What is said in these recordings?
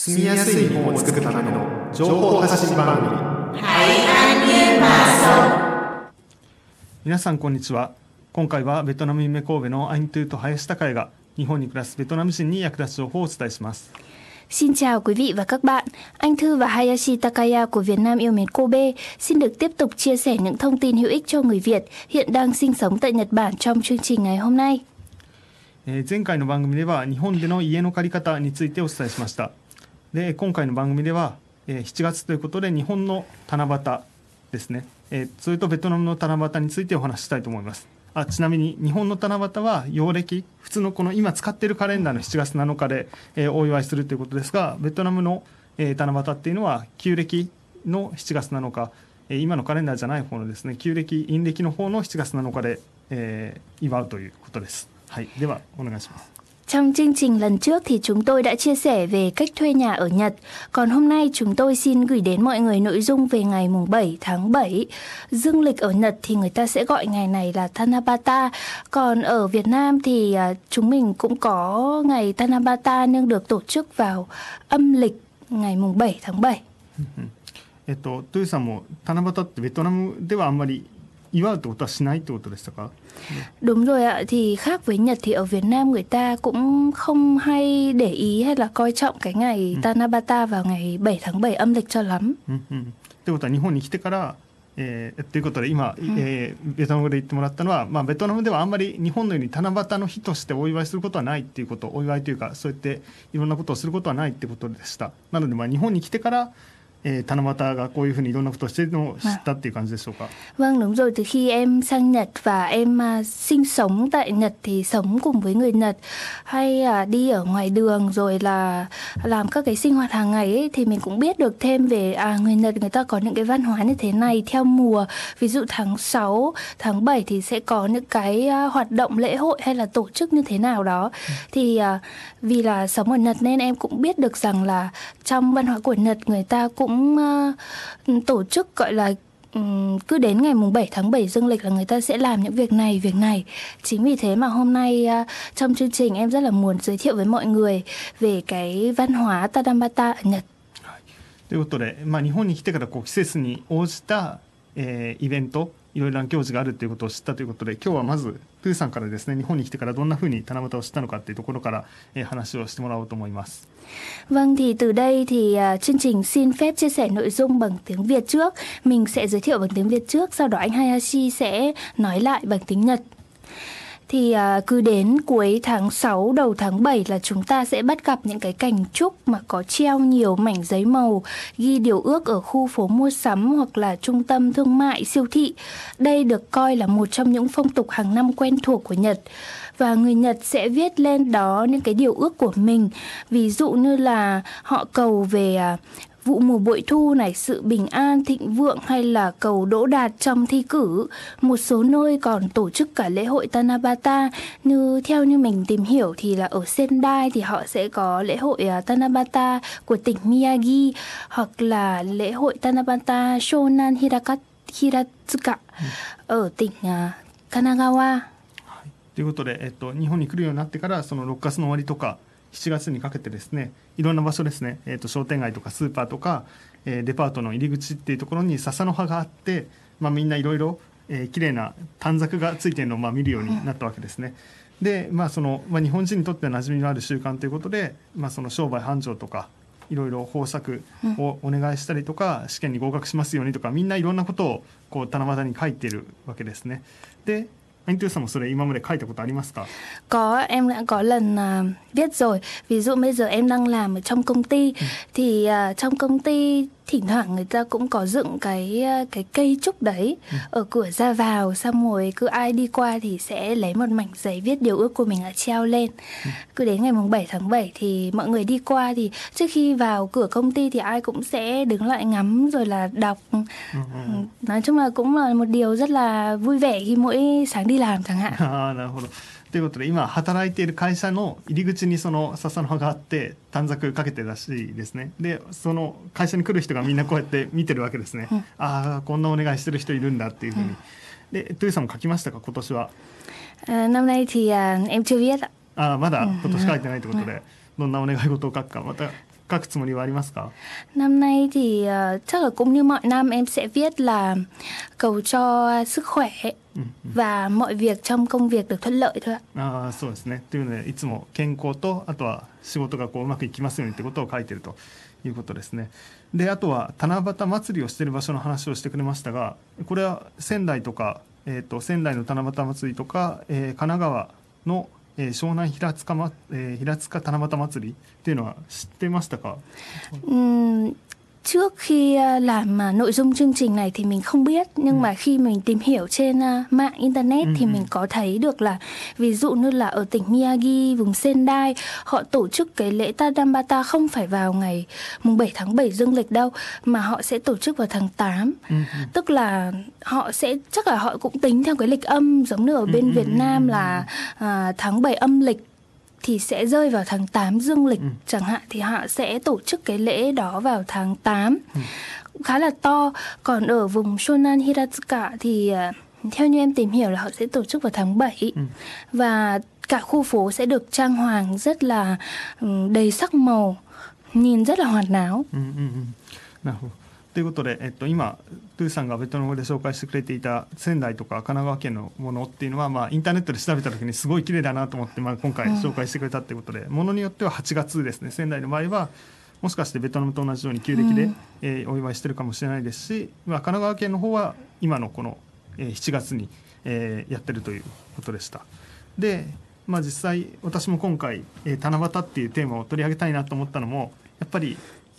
住みやすい日本を作るための情報発信番組皆さんこんにちは今回はベトナム夢神戸のアイントゥーと林孝也が日本に暮らすベトナム人に役立つ情報をお伝えします Xin chào quý vị và các bạn. Anh Thư và Hayashi Takaya của Việt Nam yêu mến Kobe xin được tiếp tục chia sẻ những thông tin hữu ích cho người Việt hiện đang sinh sống tại Nhật Bản trong chương trình ngày hôm nay. えー前回の番組では日本での家の借り方についてお伝えしましたで今回の番組では、えー7月ということで日本の七夕ですね、えーそれとベトナムの七夕についてお話ししたいと思います。あちなみに日本の七夕は陽暦普通のこの今使っているカレンダーの7月7日で、えーお祝いするということですがベトナムの、えー七夕っていうのは旧暦の7月7日。えー今のカレンダーじゃない方のですね旧暦陰暦の方の7月7日で、えー祝うということです。はい。ではお願いします。Trong chương trình lần trước thì chúng tôi đã chia sẻ về cách thuê nhà ở Nhật. Còn hôm nay chúng tôi xin gửi đến mọi người nội dung về ngày mùng 7 tháng 7. Dương lịch ở Nhật thì người ta sẽ gọi ngày này là Tanabata. Còn ở Việt Nam thì à, chúng mình cũng có ngày Tanabata nhưng được tổ chức vào âm lịch ngày mùng 7 tháng 7. えっとトゥーさんも七夕ってベトナムではあんまり 祝うってことはしないってことでしたか？Đúng rồi ạ, thì khác với Nhật thì ở Việt Nam người ta cũng không hay để ý hay là coi trọng cái ngày Tanabata vào ngày 7 tháng 7 âm lịch cho lắm. うんうんってことは日本に来てからえー、ということで今、えーベトナムで言ってもらったのは、まあ、ベトナムではあんまり日本のように七夕の日としてお祝いすることはないっていうことお祝いというかそうやっていろんなことをすることはないってことでした。なので、まあ、日本に来てから、えー七夕がこういうふうにいろんなことをしているのを知ったっていう感じでしょうか、 Vâng đúng rồi, từ khi em sang Nhật và em à, sinh sống tại Nhật thì sống cùng với người Nhật hay à, đi ở ngoài đường rồi là làm các cái sinh hoạt hàng ngày ấy, thì mình cũng biết được thêm về à người Nhật người ta có những cái văn hóa như thế này theo mùa. Ví dụ tháng 6, tháng 7 thì sẽ có những cái à, hoạt động lễ hội hay là tổ chức như thế nào đó. Thì à, vì là sống ở Nhật nên em cũng biết được rằng là trong văn hóa của Nhật người ta cũng à, tổ chức gọi là Ừm, cứ đến ngày mùng 7 tháng 7 dương lịch là người ta sẽ làm những việc này, việc này. Chính vì thế mà hôm nay à, trong chương trình em rất là muốn giới thiệu với mọi người về cái văn hóa Tadambata ở Nhật. ということで、まあ、日本に来てからこう季節に応じた、えーイベント いろいろな行事があるということを知ったということで今日はまずプーさんからですね日本に来てからどんなふうに七夕を知ったのかっていうところから、えー話をしてもらおうと思います。 Vâng thì từ đây thì à, chương trình xin phép chia sẻ nội dung bằng tiếng Việt trước. Mình sẽ giới thiệu bằng tiếng Việt trước, sau đó anh Hayashi sẽ nói lại bằng tiếng Nhật. Thì à, cứ đến cuối tháng 6 đầu tháng 7 là chúng ta sẽ bắt gặp những cái cành trúc mà có treo nhiều mảnh giấy màu ghi điều ước ở khu phố mua sắm hoặc là trung tâm thương mại siêu thị. Đây được coi là một trong những phong tục hàng năm quen thuộc của Nhật và người Nhật sẽ viết lên đó những cái điều ước của mình ví dụ như là họ cầu về à, vụ mùa bội thu này sự bình an thịnh vượng hay là cầu đỗ đạt trong thi cử một số nơi còn tổ chức cả lễ hội Tanabata như theo như mình tìm hiểu thì là ở Sendai thì họ sẽ có lễ hội à, Tanabata của tỉnh Miyagi hoặc là lễ hội Tanabata Shonan Hiraka, Hiratsuka ở tỉnh à, Kanagawa ということで、えっと、日本に来るようになってからその6月の終わりとか 7月にかけてですねいろんな場所ですね、えっと、商店街とかスーパーとか、えーデパートの入り口っていうところに笹の葉があって、まあ、みんないろいろえー綺麗な短冊がついているのをまあ見るようになったわけですね。で、まあそのまあ、日本人にとっては馴染みのある習慣ということで、まあ、その商売繁盛とかいろいろ方策をお願いしたりとか、試験に合格しますようにとかみんないろんなことをこう七夕に書いているわけですね。で Anh Tư một số đấy imam khai tập của tán Có, em đã có lần uh, viết rồi. Ví dụ bây giờ em đang làm ở trong công ty ừ. thì uh, trong công ty thỉnh thoảng người ta cũng có dựng cái ờ, cái cây trúc đấy ừ. ở cửa ra vào xong rồi cứ ai đi qua thì sẽ lấy một mảnh giấy viết điều ước của mình là treo lên. Ừ. Cứ đến ngày mùng 7 tháng 7 thì mọi người đi qua thì trước khi vào cửa công ty thì ai cũng sẽ đứng lại ngắm rồi là đọc. Ừ, nói chung là cũng là một điều rất là vui vẻ khi mỗi sáng đi làm chẳng hạn. Ờ, ということで今働いている会社の入り口にその笹の葉があって短冊かけてるらしいですね。でその会社に来る人がみんなこうやって見てるわけですね、ああこんなお願いしてる人いるんだっていうふうに、でトゥーさんも書きましたか今年は？À, năm nay thì à, em chưa viết ạ. ああまだ今年書いてないということで、どんなお願い事を書くかまた書くつもりはありますか？Năm nay thì ờ, chắc là cũng như mọi năm em sẽ viết là cầu cho sức khỏe và mọi việc trong công việc được thuận lợi thôi ạ. ああそうですね。というのでいつも健康とあとは仕事がこううまくいきますようにってことを書いてるということですね。であとは七夕祭りをしている場所の話をしてくれましたがこれは仙台とか、えー、と仙台の七夕祭りとか、えー神奈川の、えー湘南平塚,、まえー平塚七夕祭りっていうのは知ってましたか？うん trước khi ờ, làm ờ, nội dung chương trình này thì mình không biết nhưng mà khi mình tìm hiểu trên ờ, mạng internet thì mình có thấy được là ví dụ như là ở tỉnh Miyagi vùng Sendai họ tổ chức cái lễ Tadambata không phải vào ngày mùng 7 tháng 7 dương lịch đâu mà họ sẽ tổ chức vào tháng 8 tức là họ sẽ chắc là họ cũng tính theo cái lịch âm giống như ở bên Việt Nam là à, tháng 7 âm lịch thì sẽ rơi vào tháng 8 dương lịch ừ. chẳng hạn thì họ sẽ tổ chức cái lễ đó vào tháng 8 ừ. khá là to còn ở vùng Shonan Hiratsuka thì à, theo như em tìm hiểu là họ sẽ tổ chức vào tháng 7 ừ. và cả khu phố sẽ được trang hoàng rất là ừ, đầy sắc màu nhìn rất là hoạt náo Ừ, ừ, ừ. ということで、えっと、今トゥーさんがベトナム語で紹介してくれていた仙台とか神奈川県のものっていうのは、まあ、インターネットで調べた時にすごい綺麗だなと思って、まあ、今回紹介してくれたっていうことで、ものによっては8月ですね。仙台の場合はもしかしてベトナムと同じように旧暦で、うん。えーお祝いしてるかもしれないですし、まあ、神奈川県の方は今のこの、えー7月に、えーやってるということでした。で、まあ、実際私も今回、えー七夕っていうテーマを取り上げたいなと思ったのもやっぱり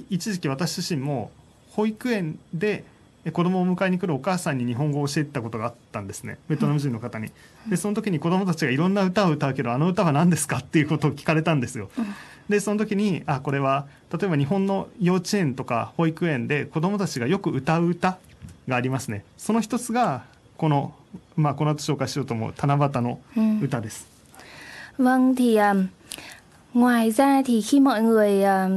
一時期私自身も保育園でえー子供を迎えに来るお母さんに日本語を教えてたことがあったんですねベトナム人の方に。でその時に子供たちがいろんな歌を歌うけどあの歌は何ですかっていうことを聞かれたんですよ。でその時にあこれは例えば日本の幼稚園とか保育園で子供たちがよく歌う歌がありますねその一つがこの、まあ、この後紹介しようと思う七夕の歌です。Vâng thì um, ngoài ra thì khi mọi người uh,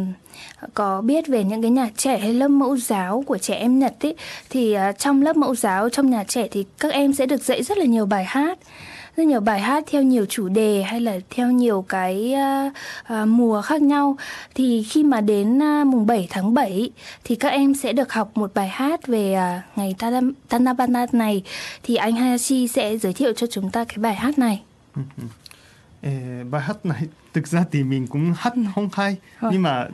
có biết về những cái nhà trẻ hay lớp mẫu giáo của trẻ em Nhật ấy thì uh, trong lớp mẫu giáo trong nhà trẻ thì các em sẽ được dạy rất là nhiều bài hát. Rất nhiều bài hát theo nhiều chủ đề hay là theo nhiều cái uh, uh, mùa khác nhau. Thì khi mà đến uh, mùng 7 tháng 7 thì các em sẽ được học một bài hát về uh, ngày Tanabata này. Thì anh Hayashi sẽ giới thiệu cho chúng ta cái bài hát này. Ừ, ừ. Bài hát này thực ra thì mình cũng hát không hay. Nhưng mà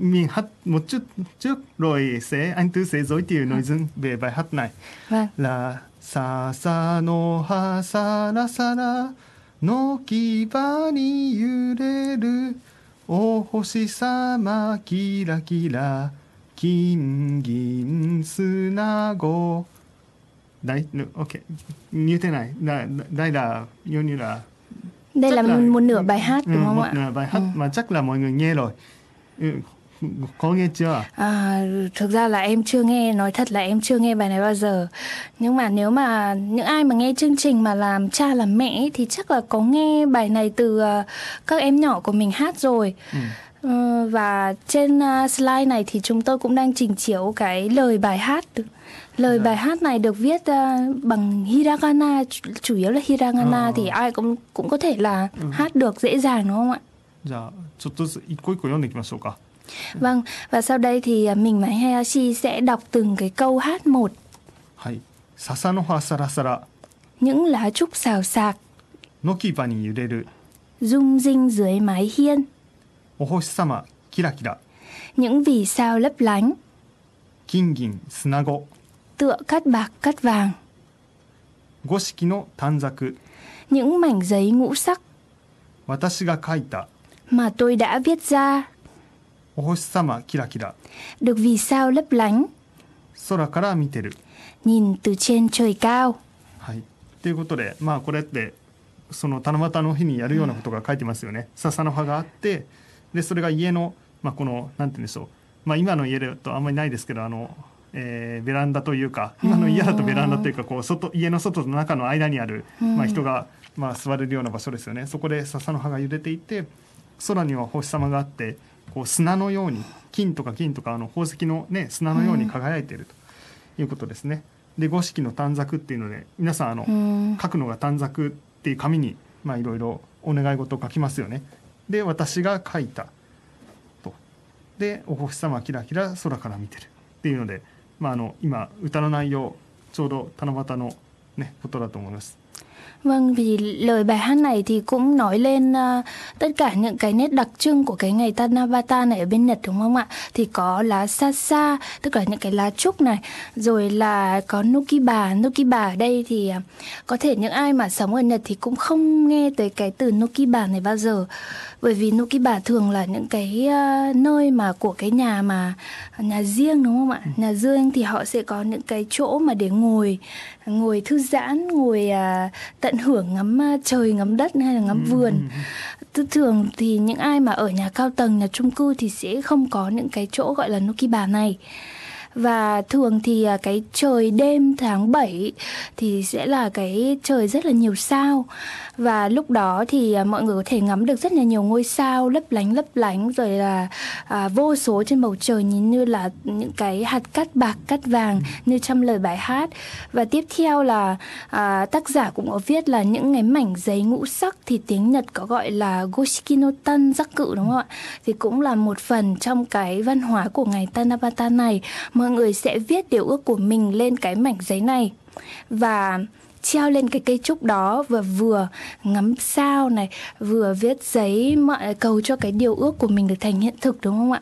mình hát một chút trước rồi sẽ anh Tư sẽ giới thiệu nội dung về bài hát này. Vâng. là Sasa no ha sara sara no kiba ni yureru o hoshi sama kira kira kin gin sunago Đấy, ok. Như thế này, là, đây là như như là Đây Chắc là, là- một, một nửa bài hát ừ, đúng không một ạ? nửa bài hát Ừ. mà chắc là mọi người nghe rồi. Ừ, có nghe chưa? À, thực ra là em chưa nghe nói thật là em chưa nghe bài này bao giờ nhưng mà nếu mà những ai mà nghe chương trình mà làm cha làm mẹ ấy, thì chắc là có nghe bài này từ ờ, các em nhỏ của mình hát rồi Ừ. Và trên ờ, slide này thì chúng tôi cũng đang trình chiếu cái lời bài hát lời Dạ. bài hát này được viết ờ, bằng hiragana chủ- chủ yếu là hiragana Ờ. thì ai cũng cũng có thể là hát được dễ dàng đúng không ạ じゃあちょっとずつ一個一個読んでいきましょうか。 Vâng, và sau đây thì à, mình và Hayashi sẽ đọc từng cái câu hát một. はい。笹の葉サラサラ、 Những lá trúc xào xạc, のきばに揺れる、 rung rinh dưới mái hiên, お星様キラキラ、 những vì sao lấp lánh, 金銀砂子、 Tựa cát bạc cát vàng, 五色の短冊、những mảnh giấy ngũ sắc 私が書いた、mà tôi đã viết ra, お星様キラキラ、được vì sao lấp lánh, 空から見てる。nhìn từ trên trời cao. はい。ということで、まあこれってその七夕の日にやるようなことが書いてますよね。笹の葉があって、でそれが家のまあこのなんて言うんでしょう。まあ今の家だとあんまりないですけど、あの。えーベランダというか今の家だとベランダというかこう外家の外と中の間にある、まあ、人が、まあ、座れるような場所ですよね。そこで笹の葉が揺れていて空には星様があってこう砂のように金とか金とかあの宝石の、ね、砂のように輝いているということですね。で五色の短冊っていうので皆さんあの、書くのが短冊っていう紙にまあいろいろお願い事を書きますよね。で私が書いたと。でお星様キラキラ空から見てるっていうので、まあ、あの今歌の内容ちょうど七夕の、ね、ことだと思います。Vâng, vì lời bài hát này thì cũng nói lên uh, tất cả những cái nét đặc trưng của cái ngày Tanabata này ở bên Nhật đúng không ạ? Thì có lá sasa, tức là những cái lá trúc này, rồi là có nukiba. Nukiba ở đây thì uh, có thể những ai mà sống ở Nhật thì cũng không nghe tới cái từ nukiba này bao giờ bởi vì Nukiba thường là những cái uh, nơi mà của cái nhà mà nhà riêng đúng không ạ ừ. nhà riêng thì họ sẽ có những cái chỗ mà để ngồi ngồi thư giãn ngồi uh, tận hưởng ngắm trời ngắm đất hay là ngắm ừ. vườn ừ. thường thì những ai mà ở nhà cao tầng nhà chung cư thì sẽ không có những cái chỗ gọi là Nukiba này và thường thì à, cái trời đêm tháng 7 thì sẽ là cái trời rất là nhiều sao. Và lúc đó thì à, mọi người có thể ngắm được rất là nhiều ngôi sao lấp lánh lấp lánh rồi là à, vô số trên bầu trời nhìn như là những cái hạt cát bạc cát vàng như trong lời bài hát. Và tiếp theo là à, tác giả cũng có viết là những cái mảnh giấy ngũ sắc thì tiếng Nhật có gọi là Goshiki no Tan giác cự đúng không ạ? Thì cũng là một phần trong cái văn hóa của ngày Tanabata này mọi người sẽ viết điều ước của mình lên cái mảnh giấy này và treo lên cái cây trúc đó và vừa ngắm sao này vừa viết giấy mọi cầu cho cái điều ước của mình được thành hiện thực đúng không ạ?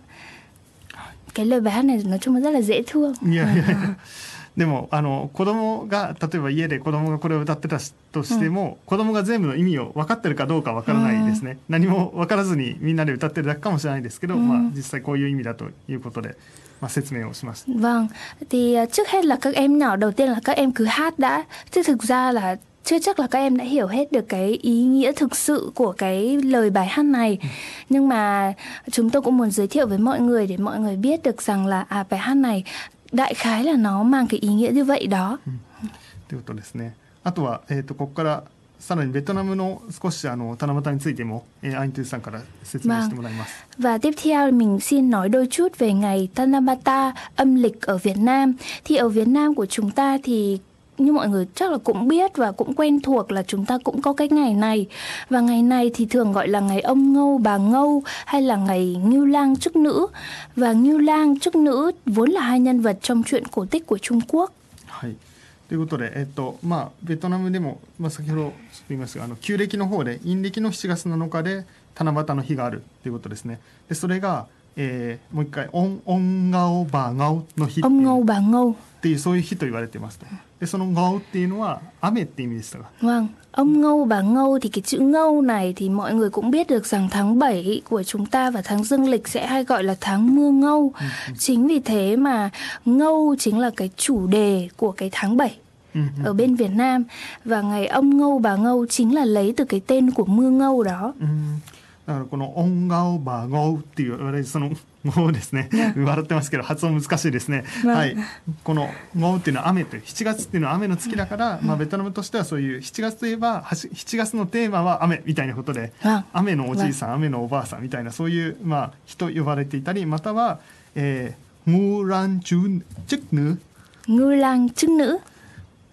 Cái lời bài hát này nói chung là rất là dễ thương. Yeah, yeah. Vâng. でもあの子供が例えば家で子供がこれを歌ってたとしても、うん、子供が全部の意味を分かってるかどうか分からないですね、うん、何も分からずにみんなで歌ってるだけかもしれないですけど、うん、まあ、実際こういう意味だということで mà Vâng, thì uh, trước hết là các em nhỏ đầu tiên là các em cứ hát đã, chứ thực ra là chưa chắc là các em đã hiểu hết được cái ý nghĩa thực sự của cái lời bài hát này ừ. nhưng mà chúng tôi cũng muốn giới thiệu với mọi người để mọi người biết được rằng là à bài hát này đại khái là nó mang cái ý nghĩa như vậy đó. ということですね。あとは、えー、とここからさらにベトナムの少しあの七夕についても、えー、アイントゥさんから説明してもらいます。Và tiếp theo mình xin nói đôi chút về ngày Tanabata âm lịch ở Việt Nam. Thì ở Việt Nam của chúng ta thì như mọi người chắc là cũng biết và cũng quen thuộc là chúng ta cũng có cái ngày này và ngày này thì thường gọi là ngày ông ngâu bà ngâu hay là ngày ngưu lang chức nữ và ngưu lang chức nữ vốn là hai nhân vật trong truyện cổ tích của Trung Quốc. ということで、えっとまあ、ベトナムでも、まあ、先ほど言いましたがあの旧暦の方で陰暦の7月7日で七夕の日があるということですね。でそれが、 えー、もう一回「オンオンガオバガオ」の日っていうっていうそういう日と言われてますと。でそのガオっていうのは雨って意味でしたが。Vâng. Ông Ngâu bà Ngâu thì cái chữ Ngâu này thì mọi người cũng biết được rằng tháng 7 của chúng ta và tháng dương lịch sẽ hay gọi là tháng mưa Ngâu. Ừ, ừ. Chính vì thế mà Ngâu chính là cái chủ đề của cái tháng 7 ừ, ở bên Việt Nam và ngày ông Ngâu bà Ngâu chính là lấy từ cái tên của mưa Ngâu đó. だからこの「音顔バゴウ」って言われるその「ゴウ」ですね。笑ってますけど発音難しいですね、はい、この「ゴウ」っていうのは雨という7月っていうのは雨の月だから、まあ、ベトナムとしてはそういう7月といえば7月のテーマは雨みたいなことで雨のおじいさん雨のおばあさんみたいなそういう、まあ、人呼ばれていたりまたは、えー、ムーランチュチュクヌムーランチュヌ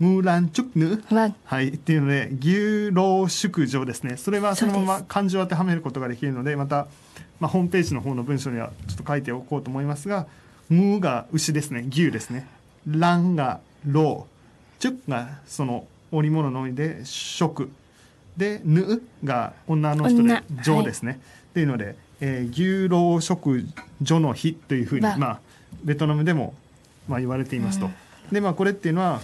ムーランチュクヌ、はい、っていうので牛老宿女ですね。それはそのまま漢字を当てはめることができるのでまた、まあ、ホームページの方の文章にはちょっと書いておこうと思いますがムーが牛ですね。牛ですね。ランが老チュクがその織物のみで食。でヌが女の人で女。ですね、はい、っていうので、えー、牛老食女の日というふうに、まあ、ベトナムでも、まあ、言われていますと。でまあこれっていうのは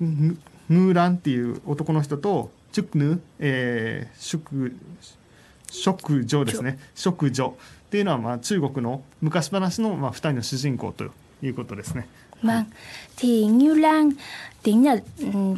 ムーランっていう男の人とチュクヌ、えー、職職女ですね。職女っていうのはまあ中国の昔話のまあ2人の主人公ということですね。Vâng, thì Ngưu Lang tiếng Nhật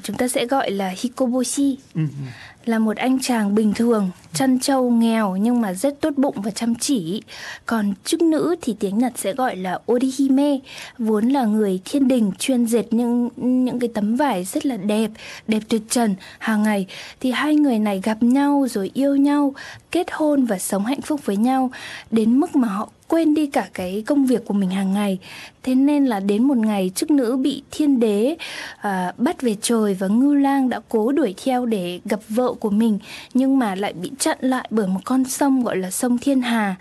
chúng ta sẽ gọi là Hikoboshi. Ừ, ừ. là một anh chàng bình thường, chăn trâu nghèo nhưng mà rất tốt bụng và chăm chỉ. Còn chức nữ thì tiếng Nhật sẽ gọi là Orihime, vốn là người thiên đình chuyên dệt những những cái tấm vải rất là đẹp, đẹp tuyệt trần hàng ngày. Thì hai người này gặp nhau rồi yêu nhau, kết hôn và sống hạnh phúc với nhau đến mức mà họ quên đi cả cái công việc của mình hàng ngày thế nên là đến một ngày chức nữ bị thiên đế à, bắt về trời và ngư lang đã cố đuổi theo để gặp vợ của mình nhưng mà lại bị chặn lại bởi một con sông gọi là sông thiên hà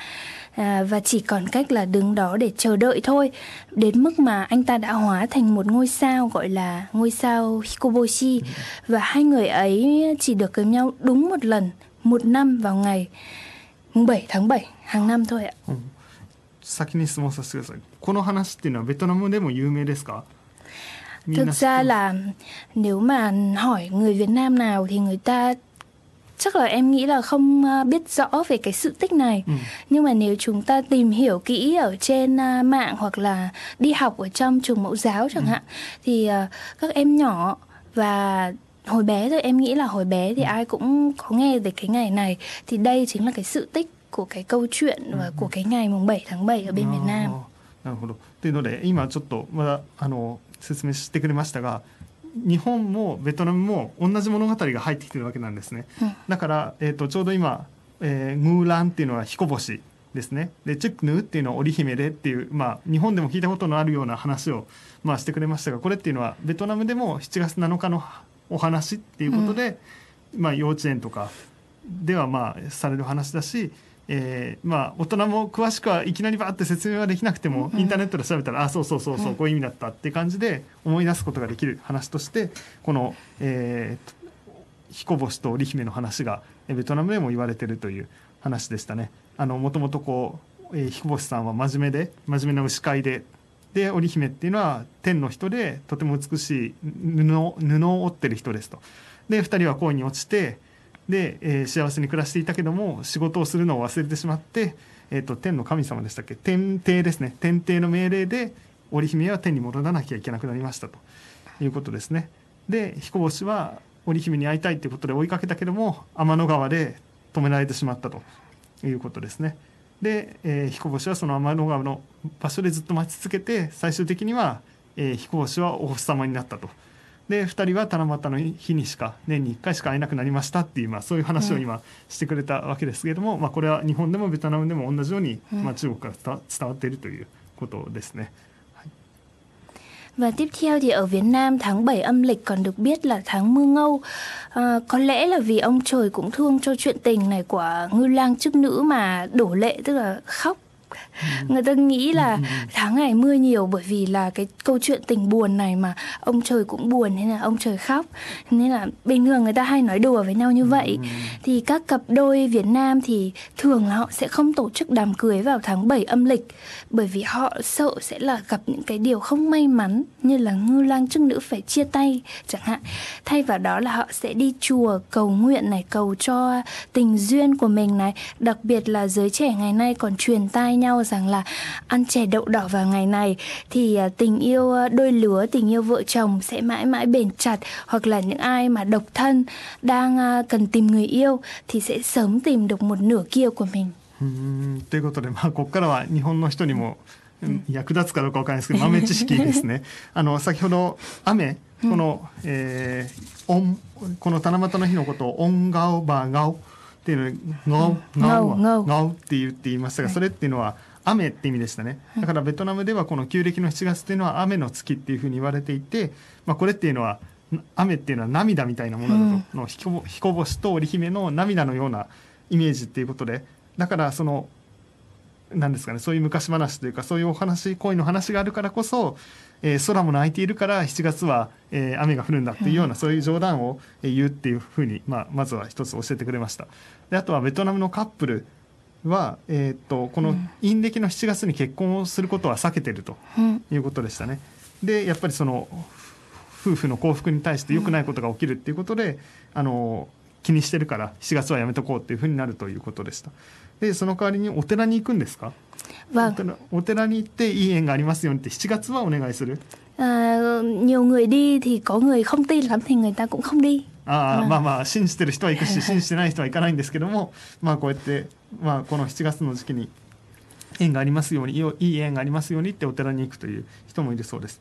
à, và chỉ còn cách là đứng đó để chờ đợi thôi đến mức mà anh ta đã hóa thành một ngôi sao gọi là ngôi sao Hikoboshi và hai người ấy chỉ được gặp nhau đúng một lần một năm vào ngày 7 tháng 7 hàng năm thôi ạ. 先に質問させてください。この話っていうのはベトナムでも有名ですか？ Thực ra là nếu mà hỏi người Việt Nam nào thì người ta chắc là em nghĩ là không à, biết rõ về cái sự tích này. Ừ. Nhưng mà nếu chúng ta tìm hiểu kỹ ở trên à, mạng hoặc là đi học ở trong trường mẫu giáo chẳng Ừ. hạn thì à, các em nhỏ và hồi bé thôi em nghĩ là hồi bé thì Ừ. ai cũng có nghe về cái ngày này thì đây chính là cái sự tích của cái câu chuyện và của cái ngày mùng 7 tháng 7 ở bên Việt Nam. なるほど。というので今ちょっとまだあの説明してくれましたが日本もベトナムも同じ物語が入ってきてるわけなんですね。うんだから、えー、とちょうど今、えー、グーランっていうのは彦星ですね。でチェックヌーっていうのは織姫でっていう、まあ、日本でも聞いたことのあるような話を、まあ、してくれましたがこれっていうのはベトナムでも7月7日のお話っていうことで、まあ、幼稚園とかではまあされる話だし、えーまあ大人も詳しくはいきなりバーって説明はできなくても、うんインターネットで調べたらあそうそうそうそう、うんこういう意味だったって感じで思い出すことができる話としてこの、えー彦星と織姫の話がえーベトナムでも言われてるという話でしたね。あのもともとこう、えー彦星さんは真面目で真面目な牛飼いでで織姫っていうのは天の人でとても美しい布を布を織ってる人ですと。で2人は恋に落ちてで、えー幸せに暮らしていたけども仕事をするのを忘れてしまって、えー、と天の神様でしたっけ？天帝ですね天帝の命令で織姫は天に戻らなきゃいけなくなりましたということですね。で彦星は織姫に会いたいということで追いかけたけども天の川で止められてしまったということですね。で、えー彦星はその天の川の場所でずっと待ち続けて最終的には、えー彦星はお星様になったと。で2人は七夕の日にしか年に1回しか会えなくなりましたっていう、まあ、そういう話を今してくれたわけですけれども、まあ、これは日本でもベトナムでも同じように、うんまあ、中国から伝わ伝わっているということですね。 Và tiếp theo thì ở Việt Nam tháng 7 âm lịch còn được biết là tháng mưa ngâu. À, có lẽ là vì ông trời cũng thương cho chuyện tình này của ngư lang chức nữ mà đổ lệ tức là khóc. Người ta nghĩ là tháng này mưa nhiều bởi vì là cái câu chuyện tình buồn này mà ông trời cũng buồn nên là ông trời khóc. Nên là bình thường người ta hay nói đùa với nhau như vậy. Thì các cặp đôi Việt Nam thì thường là họ sẽ không tổ chức đám cưới vào tháng 7 âm lịch bởi vì họ sợ sẽ là gặp những cái điều không may mắn như là ngư lang chức nữ phải chia tay chẳng hạn. Thay vào đó là họ sẽ đi chùa cầu nguyện này, cầu cho tình duyên của mình này. Đặc biệt là giới trẻ ngày nay còn truyền tai nhau rằng là ăn chè đậu đỏ vào ngày này thì à, tình yêu à, đôi lứa, tình yêu vợ chồng sẽ mãi mãi bền chặt hoặc là những ai mà độc thân đang à, cần tìm người yêu thì sẽ sớm tìm được một nửa kia của mình. うーんということで、まあ、ここからは日本の人にもうん役立つかどうかわからないですけど豆知識ですねあの先ほど雨この、えー音この七夕の日のことを「オンガオバガオ」 っていうので「ガオガオガオはガオ」って言って言いましたがそれっていうのは雨って意味でしたね。だからベトナムではこの旧暦の7月っていうのは雨の月っていうふうに言われていて、まあ、これっていうのは雨っていうのは涙みたいなものだと、の彦彦星と織姫の涙のようなイメージっていうことで。だからそのなんですかねそういう昔話というかそういうお話恋の話があるからこそ、えー空も泣いているから7月は、えー雨が降るんだっていうような、そういう冗談をえー言うっていうふうに、まあ、まずは一つ教えてくれました。であとはベトナムのカップルは、えーっとこの陰暦の7月に結婚をすることは避けてるとうん。いうことでしたね。でやっぱりその夫婦の幸福に対して良くないことが起きるっていうことで、あの気にしてるから7月はやめとこうっていうふうになるということでした。でその代わりにお寺に行くんですか？お Vâng, 寺お寺に行っていい縁がありますようにって7月はお願いする？à, nhiều người đi thì có người không tin lắm thì người ta cũng không đi. ああ、うんまあまあ信じてる人は行くし 信じてない人は行かないんですけどもまあこうやって、まあ、この7月の時期に縁がありますようにいい縁がありますようにってお寺に行くという人もいるそうです。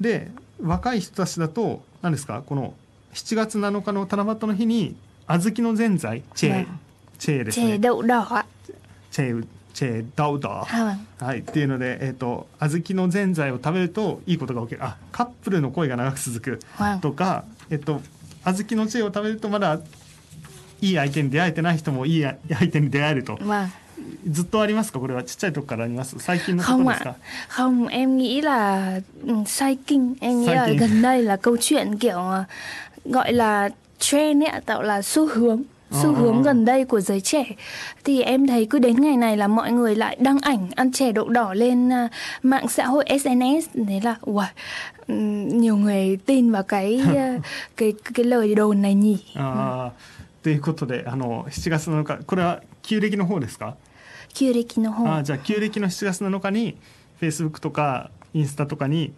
で若い人たちだと何ですか？この7月7日の七夕の日に小豆のぜんざいチェー、うんチェーですね。đậu đỏ。ạ. チェーチェーダウダ。ー À. はい、っていうので、えっと小豆のぜんざいを食べるといいことが起きる。あカップルの恋が長く続く.とか、えっと、小豆のチェーを食べるとまだいい相手に出会えてない人もいい相手に出会えると.ずっとありますか？これは。ちっちゃい時からあります？最近のことですか？không em nghĩ là sai kinh em nghĩ là gần đây là câu chuyện kiểu gọi là trend ấy tạo là xu hướng xu Ờ, hướng ờ. gần đây của giới trẻ thì em thấy cứ đến ngày này là mọi người lại đăng ảnh ăn chè đậu đỏ lên à, mạng xã hội SNS thế là uầy, ừm, nhiều người tin vào cái à, cái cái lời đồn này nhỉ あーということであの7月7日これは旧暦の方ですか、旧暦の方あーじゃあ旧暦の7月7日に Facebook とかインスタとかに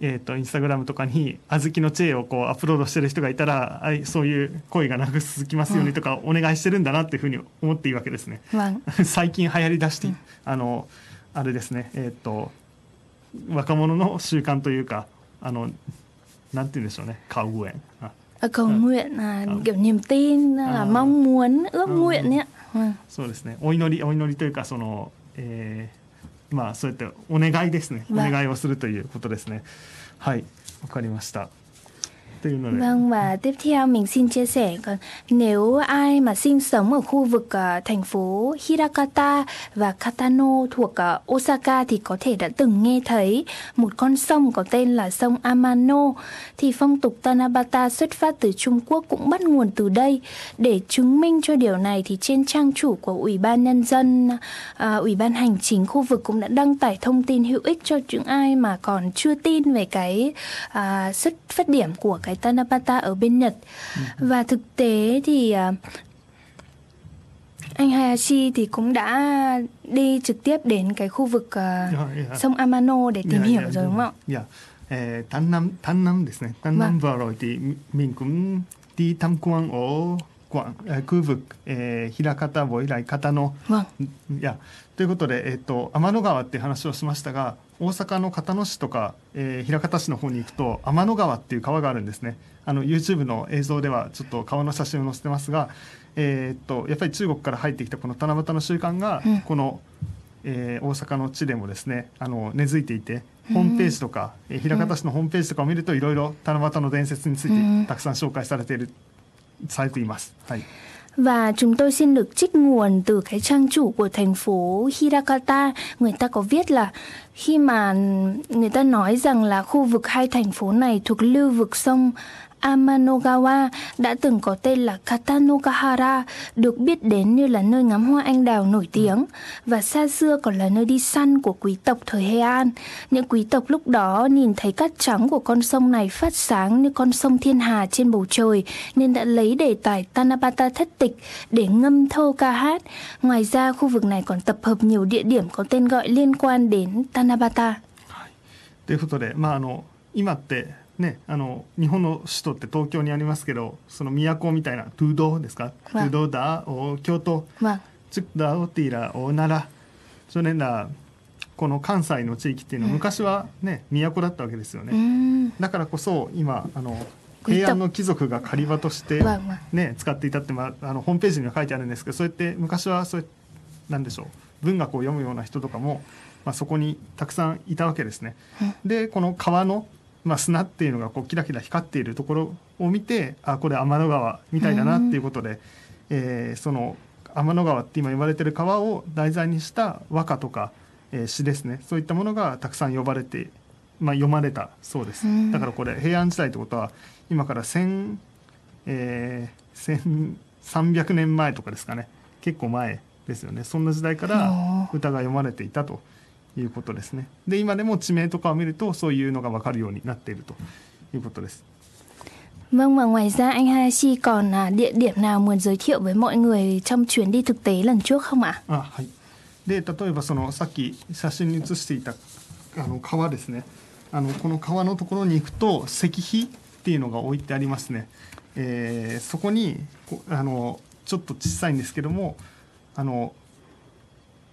えー、とインスタグラムとかに小豆のチェーをこうアップロードしてる人がいたらそういう恋が長く続きますようにとかお願いしてるんだなっていうふうに思っていいわけですね。最近流行りだして、あのあれですね。えっ、と若者の習慣というかあのなんて言うんでしょうね。カウエンあ À, cầu nguyện là kiểu niềm tin là mong muốn ước nguyện ấy ạ. そうですね。お祈りお祈りというかその、えーまあそうやってお願いですね。おわ願いをするということですね。はい。わかりました tư nào. Vâng và tiếp theo mình xin chia sẻ còn nếu ai mà sinh sống ở khu vực uh, thành phố Hirakata và Katano thuộc uh, Osaka thì có thể đã từng nghe thấy một con sông có tên là sông Amano thì phong tục Tanabata xuất phát từ Trung Quốc cũng bắt nguồn từ đây. Để chứng minh cho điều này thì trên trang chủ của Ủy ban nhân dân uh, Ủy ban hành chính khu vực cũng đã đăng tải thông tin hữu ích cho những ai mà còn chưa tin về cái uh, xuất phát điểm của cái Tanabata ở bên Nhật và thực tế thì à, anh Hayashi thì cũng đã đi trực tiếp đến cái khu vực à,いやいや sông Amano để い tìm やい hiểu や rồi đúng không ạ? いや、えー、丹南丹南ですね丹南 vào rồi thì mình cũng đi tham quan ở ờ, khu vực、えー、平方 với lại Katano Vâng. いやということで、えっと天の川っていう話をしましたが大阪の交野市とか、えー、枚方市の方に行くと天の川っていう川があるんですね。あの YouTube の映像ではちょっと川の写真を載せてますが、えーっとやっぱり中国から入ってきたこの七夕の習慣が、うん。この、えー大阪の地でもですねあの根付いていてホームページとか、えー枚方市のホームページとかを見るといろいろ七夕の伝説についうん。てたくさん紹介されているされています。はい、 Và chúng tôi xin được trích nguồn từ cái trang chủ của thành phố Hirakata. Người ta có viết là khi mà người ta nói rằng là khu vực hai thành phố này thuộc lưu vực sông Amanogawa đã từng có tên là Katanogahara, được biết đến như là nơi ngắm hoa anh đào nổi tiếng và xa xưa còn là nơi đi săn của quý tộc thời Heian. Những quý tộc lúc đó nhìn thấy cát trắng của con sông này phát sáng như con sông thiên hà trên bầu trời nên đã lấy đề tài Tanabata thất tịch để ngâm thơ ca hát. Ngoài ra khu vực này còn tập hợp nhiều địa điểm có tên gọi liên quan đến Tanabata. ということで、まあ、あの今って、 ね、あの日本の首都って東京にありますけどその都みたいなトゥードーですか？トゥードーだお京都.チュクダオティラお奈良それらこの関西の地域っていうのは昔はね都だったわけですよね。だからこそ今あの平安の貴族が狩り場として.ね、使っていたって、まあ、あのホームページには書いてあるんですけどそうやって昔はそうやなんでしょう文学を読むような人とかも、まあ、そこにたくさんいたわけですね。でこの川の、まあ、砂っていうのがこうキラキラ光っているところを見てあこれ天の川みたいだなっていうことで、えーその天の川って今呼ばれてる川を題材にした和歌とか、えー詩ですね。そういったものがたくさん呼ばれて、まあ、読まれたそうです、うん。だからこれ平安時代ってことは今から1000、えー、1300年前とかですかね。結構前ですよね。そんな時代からお歌が読まれていたということですね。で今でも地名とかを見るとそういうのが分かるようになっているということです。Vâng và ngoài ra anh Hayashi còn à, địa điểm nào muốn giới thiệu với mọi người trong chuyến đi thực tế lần trước không ạ? あはい、で例えばそのさっき写真に写していたあの川ですね。あのこの川のところに行くと石碑っていうのが置いてありますね、えーそこにこあのちょっと小さいんですけどもあの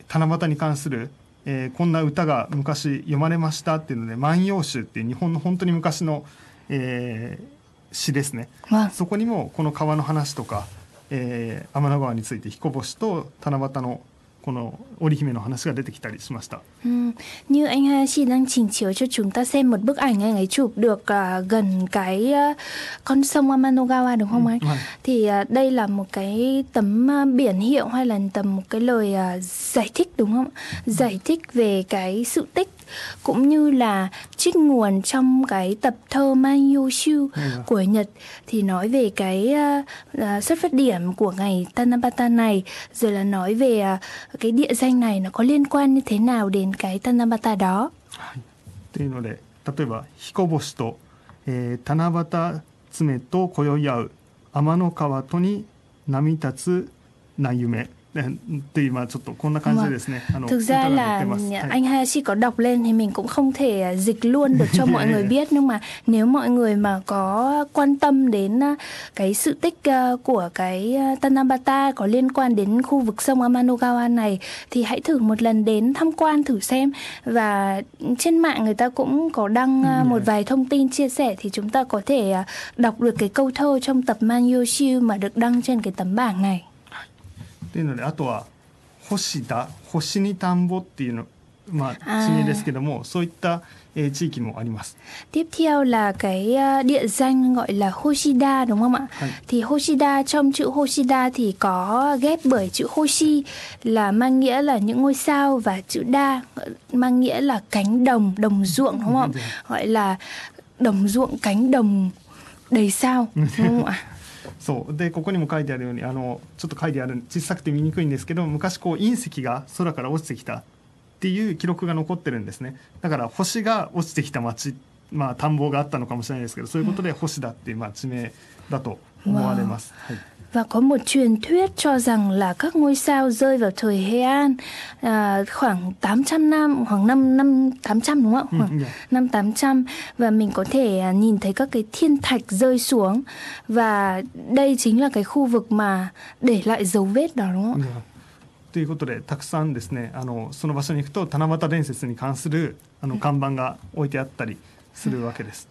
七夕に関する、えーこんな歌が昔読まれましたっていうので「万葉集」っていう日本の本当に昔の、えー詩ですね.そこにもこの川の話とか、えー天の川について彦星と七夕のこの織姫の話が出てきたりしました。Ừ. Như anh Hayashi đang trình chiếu cho chúng ta xem một bức ảnh anh ấy chụp được uh, gần cái uh, con sông Amanogawa đúng không ừ, anh? Ừ. Thì uh, đây là một cái tấm uh, biển hiệu hay là tầm một cái lời uh, giải thích đúng không? Giải thích về cái sự tích cũng như là trích nguồn trong cái tập thơ Mayoshu ừ. của Nhật thì nói về cái uh, uh, xuất phát điểm của ngày Tanabata này rồi là nói về uh, cái địa danh này nó có liên quan như thế nào đến cái Tanabata đó. というので例えば彦星と、えー、七夕爪と今宵合う天の川とに波立つな夢 tùy mà. Thực ra là anh Hayashi có đọc lên thì mình cũng không thể à, dịch luôn được cho mọi người biết. Nhưng mà nếu mọi người mà có quan tâm đến à, cái sự tích à, của cái Tanabata có liên quan đến khu vực sông Amanogawa này thì hãy thử một lần đến tham quan thử xem. Và trên mạng người ta cũng có đăng ừ, một vài thông tin chia sẻ thì chúng ta có thể đọc được cái câu thơ trong tập Manyoshu mà được đăng trên cái tấm bảng này. っていうのであとは星田星に田んぼっていうのまあ地名ですけどもそういった、えー、地域もあります。Tiếp theo là cái địa danh gọi là Hoshida đúng không ạ? Hay. Thì Hoshida trong chữ Hoshida thì có ghép bởi chữ Hoshi là mang nghĩa là những ngôi sao và chữ Da mang nghĩa là cánh đồng, đồng ruộng đúng không? Gọi là đồng ruộng cánh đồng đầy sao đúng không ạ? そう。でここにも書いてあるようにあのちょっと書いてある小さくて見にくいんですけど昔こう隕石が空から落ちてきたっていう記録が残ってるんですね。だから星が落ちてきた町まあ田んぼがあったのかもしれないですけどそういうことで星だっていうまあ地名だと 思われます。はい và có một truyền thuyết cho rằng là các ngôi sao rơi vào thời Heian à, khoảng 800 năm khoảng năm năm 800 đúng không? Ừ, khoảng ừ, năm 800 và mình có thể à, nhìn thấy các cái thiên thạch rơi xuống và đây chính là cái khu vực mà để lại dấu vết đó đúng không? ということでたくさんですねあのその場所に行くと七夕伝説に関するあの看板が置いてあったりするわけです。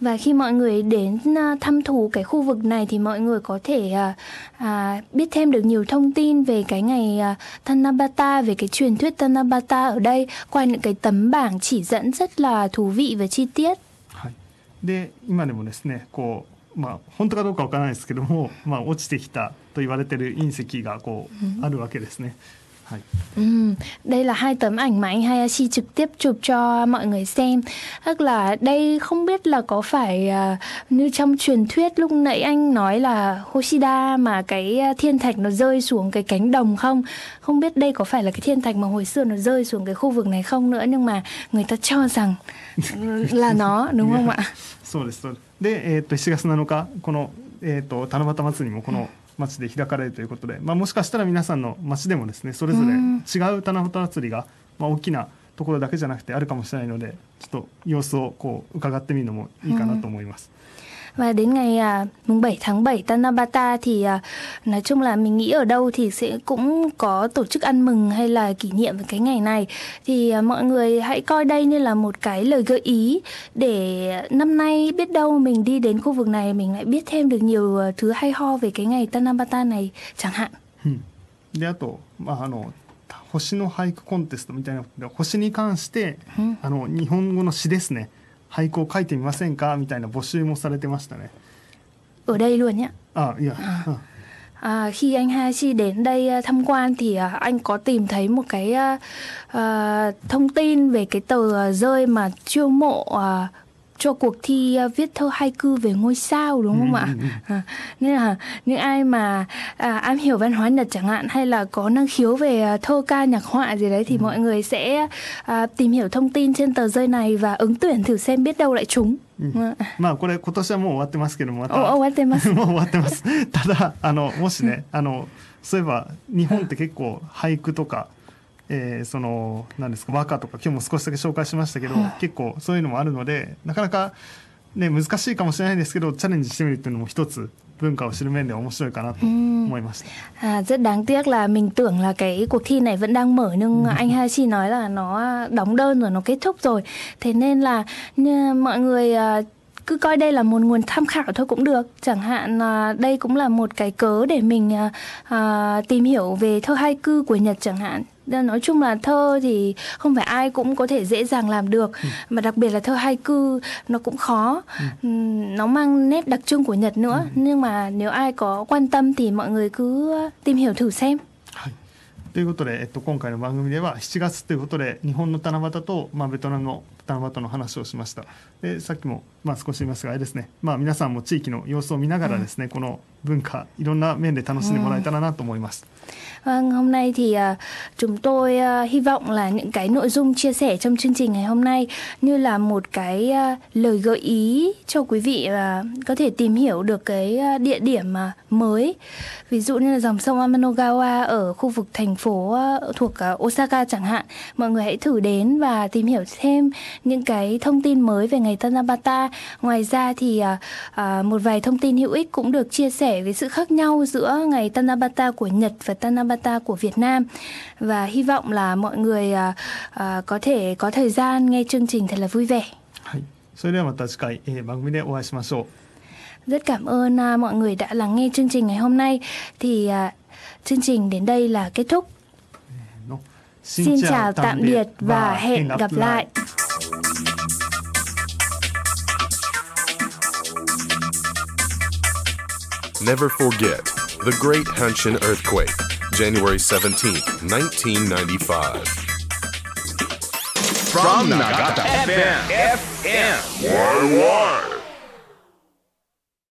và khi mọi người đến à, thăm thú cái khu vực này thì mọi người có thể à, à, biết thêm được nhiều thông tin về cái ngày à, Tanabata về cái truyền thuyết Tanabata ở đây qua những cái tấm bảng chỉ dẫn rất là thú vị và chi tiết. で今でもですねこうまあ本当かどうかわからないですけども、まあ、落ちてきたと言われてる隕石がこうあるわけですね。 Ừ, đây là hai tấm ảnh mà anh Hayashi trực tiếp chụp cho mọi người xem. Tức là đây không biết là có phải uh, như trong truyền thuyết lúc nãy anh nói là Hoshida mà cái à, thiên thạch nó rơi xuống cái cánh đồng không? Không biết đây có phải là cái thiên thạch mà hồi xưa nó rơi xuống cái khu vực này không nữa nhưng mà người ta cho rằng là nó đúng không ạ? そうです。で、えー、っと7月7日このえー、っと七夕祭りもこの 町で開かれるということで、まあ、もしかしたら皆さんの町でもですねそれぞれ違う七夕祭りが、まあ、大きなところだけじゃなくてあるかもしれないのでちょっと様子をこう伺ってみるのもいいかなと思います。và đến ngày à, mùng 7 tháng 7 Tanabata thì à, nói chung là mình nghĩ ở đâu thì sẽ cũng có tổ chức ăn mừng hay là kỷ niệm cái ngày này thì à, mọi người hãy coi đây như là một cái lời gợi ý để năm nay biết đâu mình đi đến khu vực này mình lại biết thêm được nhiều à, thứ hay ho về cái ngày Tanabata này chẳng hạn. であと、まあ、あの星の俳句コンテストみたいな星に関して、あの日本語の詩ですね。 俳句を書いてみませんかみたいな募集もされてましたね。Ở đây luôn nhé. À, yeah. à. À, khi anh Hachi đến đây tham quan thì uh, anh có tìm thấy một cái uh, uh, thông tin về cái tờ rơi mà chiêu mộ uh, cho cuộc thi uh, viết thơ haiku về ngôi sao đúng không ừ, ạ? Ừ, ừ. À, nên là những ai mà à, am hiểu văn hóa Nhật chẳng hạn hay là có năng khiếu về uh, thơ ca nhạc họa gì đấy thì ừ. mọi người sẽ uh, tìm hiểu thông tin trên tờ rơi này và ứng tuyển thử xem biết đâu lại trúng. うん、まあこれ今年はもう終わってますけどもまた終わってますもう終わってますただあのもしねあのそういえば日本って結構俳句とか えー、その何ですか和歌とか今日も少しだけ紹介しましたけど、結構そういうのもあるのでなかなか、ね、難しいかもしれないですけどチャレンジしてみるっていうのも一つ文化を知る面で面白いかなと思いました。À, rất đáng tiếc là mình tưởng là cái cuộc thi này vẫn đang mở nhưng anh Hachi nói là nó đóng đơn rồi nó kết thúc rồi. Thế nên là mọi người cứ coi đây là một nguồn tham khảo thôi cũng được chẳng hạn à, đây cũng là một cái cớ để mình à, à, tìm hiểu về thơ hai cư của Nhật chẳng hạn nói chung là thơ thì không phải ai cũng có thể dễ dàng làm được ừ. mà đặc biệt là thơ haiku nó cũng khó ừ. nó mang nét đặc trưng của Nhật nữa ừ. nhưng mà nếu ai có quan tâm thì mọi người cứ tìm hiểu thử xem ということで、えっと、今回の番組では7月ということで日本の七夕と、まあ、ベトナムの七夕の話をしましたでさっきも、 まあ、少し言いますがあれですね、まあ、皆さんも地域の様子を見ながらですね、うん、この文化いろんな面で楽しんでもらえたらなと思います。Vâng, hôm nay thì uh, chúng tôi uh, hy vọng là những cái nội dung chia sẻ trong chương trình ngày hôm nay như là một cái uh, lời gợi ý cho quý vị uh, có thể tìm hiểu được cái uh, địa điểm uh, mới. Ví dụ như là dòng sông Amanogawa ở khu vực thành phố uh, thuộc uh, Osaka chẳng hạn. Mọi người hãy thử đến và tìm hiểu thêm những cái thông tin mới về ngày Tanabata. Ngoài ra thì uh, uh, một vài thông tin hữu ích cũng được chia sẻ về sự khác nhau giữa ngày Tanabata của Nhật và Tanabata của Việt Nam và hy vọng là mọi người uh, uh, có thể có thời gian nghe chương trình thật là vui vẻ. それではまた次回、えー、番組でお会いしましょう。Rất cảm ơn uh, mọi người đã lắng nghe chương trình ngày hôm nay. Thì uh, chương trình đến đây là kết thúc. Xin, Xin chào tạm biệt và hẹn gặp lại. Never forget the Great Hanshin Earthquake, January 17, 1995. From Nagata FM, FM,